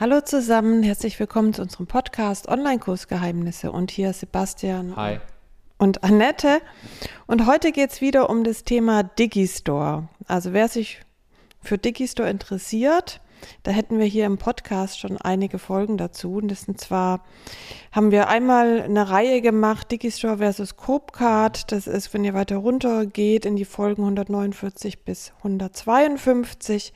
Hallo zusammen, herzlich willkommen zu unserem Podcast Online-Kursgeheimnisse und hier Sebastian Hi. und Annette. Und heute geht es wieder um das Thema Digistore. Also wer sich für Digistore interessiert, da hätten wir hier im Podcast schon einige Folgen dazu. Und das sind zwar, haben wir einmal eine Reihe gemacht, Digistore versus Copecard. Das ist, wenn ihr weiter runter geht, in die Folgen 149 bis 152.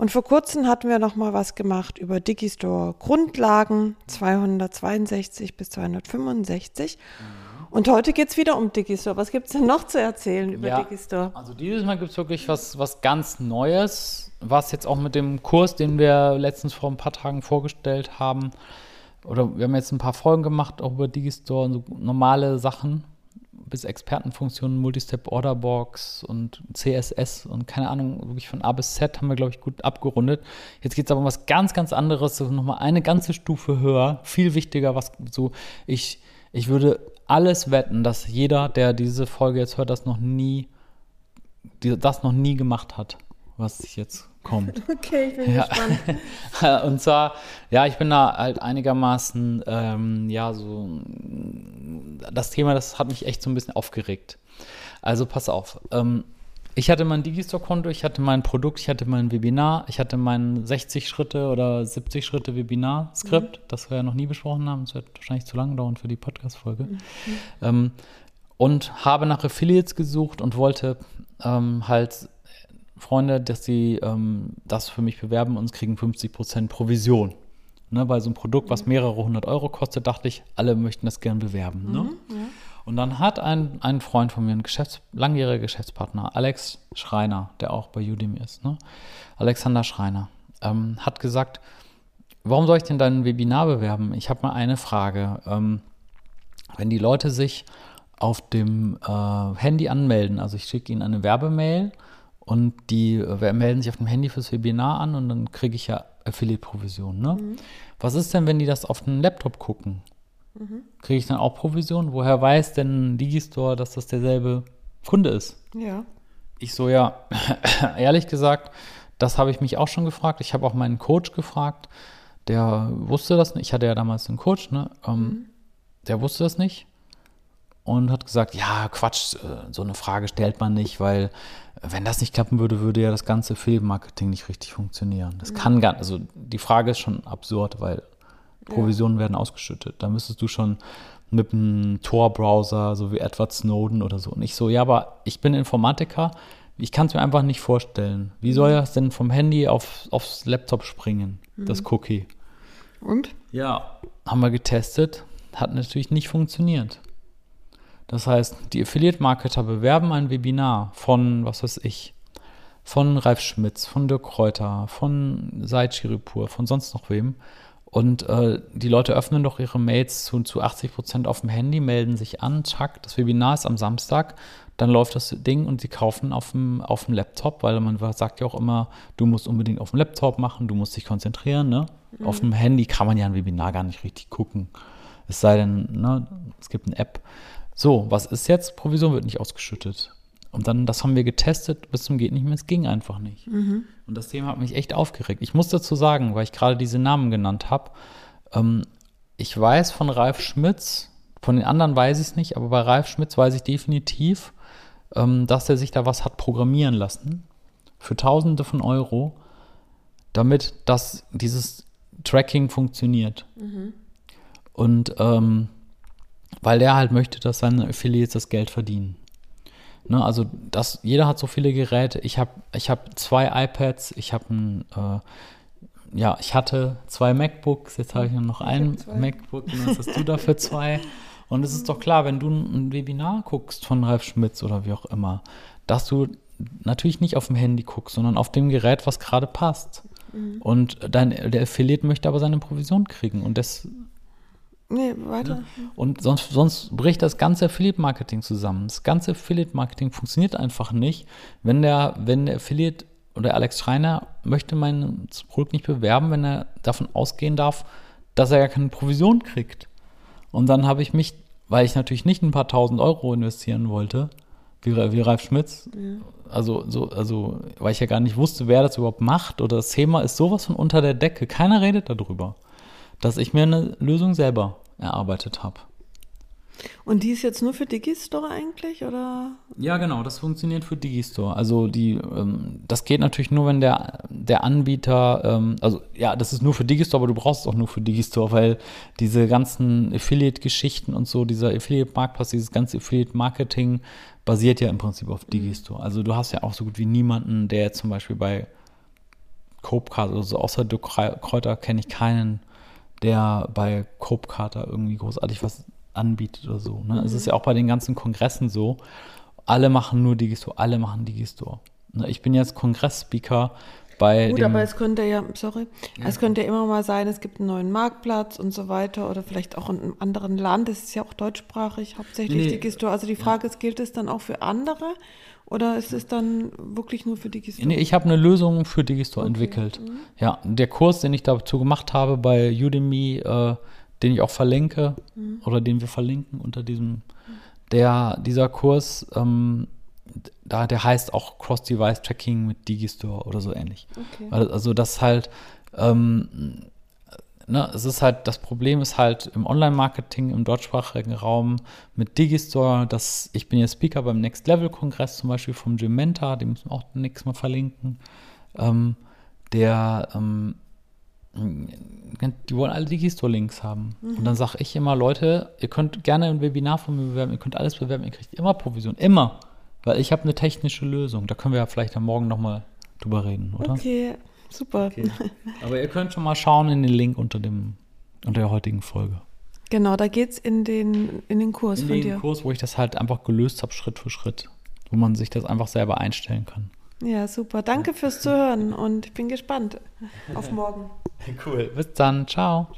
Und vor kurzem hatten wir noch mal was gemacht über Digistore Grundlagen 262 bis 265. Und heute geht es wieder um Digistore. Was gibt es denn noch zu erzählen über Ja, Digistore? Also dieses Mal gibt es wirklich was, was ganz Neues, was jetzt auch mit dem Kurs, den wir letztens vor ein paar Tagen vorgestellt haben, oder wir haben jetzt ein paar Folgen gemacht, auch über Digistore und so normale Sachen, bis Expertenfunktionen, Multistep Orderbox und CSS und keine Ahnung, wirklich von A bis Z haben wir, glaube ich, gut abgerundet. Jetzt geht es aber um was ganz, ganz anderes, so nochmal eine ganze Stufe höher, viel wichtiger, was so, ich, ich würde alles wetten, dass jeder, der diese Folge jetzt hört, das noch nie, das noch nie gemacht hat, was jetzt kommt. Okay, ich bin Ja. gespannt. Und zwar, ja, ich bin da halt einigermaßen, ähm, ja, so, das Thema, das hat mich echt so ein bisschen aufgeregt. Also pass auf. Ähm, ich hatte mein Digistore-Konto, ich hatte mein Produkt, ich hatte mein Webinar, ich hatte mein 60 Schritte oder 70 Schritte Webinar-Skript, das wir ja noch nie besprochen haben. Das wird wahrscheinlich zu lange dauern für die Podcast-Folge. Ähm, und habe nach Affiliates gesucht und wollte ähm, halt Freunde, dass sie ähm, das für mich bewerben und kriegen 50% Provision. Ne, bei so einem Produkt, was mehrere hundert Euro kostet, dachte ich, alle möchten das gern bewerben. Ne? Und dann hat ein, ein Freund von mir, ein Geschäfts-, langjähriger Geschäftspartner, Alex Schreiner, der auch bei Udemy ist, ne? Alexander Schreiner, ähm, hat gesagt, warum soll ich denn dein Webinar bewerben? Ich habe mal eine Frage. Ähm, wenn die Leute sich auf dem äh, Handy anmelden, also ich schicke ihnen eine Werbemail und die äh, melden sich auf dem Handy fürs Webinar an und dann kriege ich ja Affiliate-Provision. Ne? Was ist denn, wenn die das auf dem Laptop gucken? Kriege ich dann auch Provision? Woher weiß denn Digistore, dass das derselbe Kunde ist? Ja. Ich so, ja, ehrlich gesagt, das habe ich mich auch schon gefragt. Ich habe auch meinen Coach gefragt, der wusste das nicht. Ich hatte ja damals einen Coach, ne? Ähm, Der wusste das nicht und hat gesagt, ja, Quatsch, äh, so eine Frage stellt man nicht, weil äh, wenn das nicht klappen würde, würde ja das ganze Filmmarketing nicht richtig funktionieren. Das kann gar also die Frage ist schon absurd, weil Provisionen werden ausgeschüttet. Da müsstest du schon mit einem Tor-Browser, so wie Edward Snowden oder so. Und ich so, ja, aber ich bin Informatiker, ich kann es mir einfach nicht vorstellen. Wie soll das denn vom Handy auf, aufs Laptop springen, das Cookie? Und? Ja, haben wir getestet, hat natürlich nicht funktioniert. Das heißt, die Affiliate-Marketer bewerben ein Webinar von, was weiß ich, von Ralf Schmitz, von Dirk Kräuter, von Said Chiripur, von sonst noch wem. Und äh, die Leute öffnen doch ihre Mails zu, zu 80 Prozent auf dem Handy, melden sich an, zack, das Webinar ist am Samstag, dann läuft das Ding und sie kaufen auf dem, auf dem Laptop, weil man sagt ja auch immer, du musst unbedingt auf dem Laptop machen, du musst dich konzentrieren. Ne? Auf dem Handy kann man ja ein Webinar gar nicht richtig gucken. Es sei denn, ne, es gibt eine App. So, was ist jetzt? Provision wird nicht ausgeschüttet. Und dann, das haben wir getestet, bis zum geht nicht mehr, es ging einfach nicht. Und das Thema hat mich echt aufgeregt. Ich muss dazu sagen, weil ich gerade diese Namen genannt habe, ähm, ich weiß von Ralf Schmitz, von den anderen weiß ich es nicht, aber bei Ralf Schmitz weiß ich definitiv, ähm, dass er sich da was hat programmieren lassen für Tausende von Euro, damit das, dieses Tracking funktioniert. Und ähm, weil der halt möchte, dass seine Affiliates das Geld verdienen. Ne, also das, jeder hat so viele Geräte. Ich habe ich hab zwei iPads, ich habe ein, äh, ja, ich hatte zwei MacBooks, jetzt habe ich nur noch ein zwei. MacBook, und was hast du dafür zwei? Und es ist doch klar, wenn du ein ein Webinar guckst von Ralf Schmitz oder wie auch immer, dass du natürlich nicht auf dem Handy guckst, sondern auf dem Gerät, was gerade passt. Und dein, der Affiliate möchte aber seine Provision kriegen. Und das Nee, weiter. und sonst, sonst bricht das ganze Affiliate-Marketing zusammen. Das ganze Affiliate-Marketing funktioniert einfach nicht, wenn der, wenn der Affiliate oder Alex Schreiner möchte mein Produkt nicht bewerben, wenn er davon ausgehen darf, dass er ja keine Provision kriegt. Und dann habe ich mich, weil ich natürlich nicht ein paar tausend Euro investieren wollte, wie, wie Ralf Schmitz. Also, so, also, weil ich ja gar nicht wusste, wer das überhaupt macht oder das Thema ist sowas von unter der Decke. Keiner redet darüber, dass ich mir eine Lösung selber erarbeitet habe. Und die ist jetzt nur für Digistore eigentlich, oder? Ja, genau, das funktioniert für Digistore. Also die, ähm, das geht natürlich nur, wenn der, der Anbieter, ähm, also ja, das ist nur für Digistore, aber du brauchst es auch nur für Digistore, weil diese ganzen Affiliate-Geschichten und so, dieser Affiliate-Marktplatz, dieses ganze Affiliate-Marketing basiert ja im Prinzip auf Digistore. Also du hast ja auch so gut wie niemanden, der zum Beispiel bei Copecard oder so, außer Dirk Kräuter kenne ich keinen, der bei Copecarter irgendwie großartig was anbietet oder so. Ne? Mhm. Es ist ja auch bei den ganzen Kongressen so. Alle machen nur Digistore, alle machen Digistore. Ne? Ich bin jetzt Kongressspeaker bei. Gut, aber es könnte ja, sorry, ja. es könnte ja immer mal sein, es gibt einen neuen Marktplatz und so weiter oder vielleicht auch in einem anderen Land. Es ist ja auch deutschsprachig, hauptsächlich nee, Digistore. Also die Frage ja. ist, gilt es dann auch für andere? Oder ist es dann wirklich nur für Digistore? Nee, ich habe eine Lösung für Digistore okay. entwickelt. Mhm. Ja, der Kurs, den ich dazu gemacht habe bei Udemy, äh, den ich auch verlinke mhm. oder den wir verlinken unter diesem, der, dieser Kurs, ähm, da, der heißt auch Cross-Device-Tracking mit Digistore oder so ähnlich. Okay. Also das halt, ähm, ne, es ist halt, das Problem ist halt im Online-Marketing, im deutschsprachigen Raum mit Digistore, dass ich bin jetzt Speaker beim Next Level-Kongress zum Beispiel vom Jim Mentor, den müssen wir auch nächstes Mal verlinken. Ähm, der ähm, die wollen alle Digistore-Links haben. Mhm. Und dann sage ich immer, Leute, ihr könnt gerne ein Webinar von mir bewerben, ihr könnt alles bewerben, ihr kriegt immer Provision, immer. Weil ich habe eine technische Lösung. Da können wir ja vielleicht am Morgen nochmal drüber reden, oder? Okay, super. Okay. Aber ihr könnt schon mal schauen in den Link unter, dem, unter der heutigen Folge. Genau, da geht es in den, in den Kurs in von dir. In den Kurs, wo ich das halt einfach gelöst habe, Schritt für Schritt. Wo man sich das einfach selber einstellen kann. Ja, super. Danke fürs Zuhören und ich bin gespannt auf morgen. Cool. Bis dann. Ciao.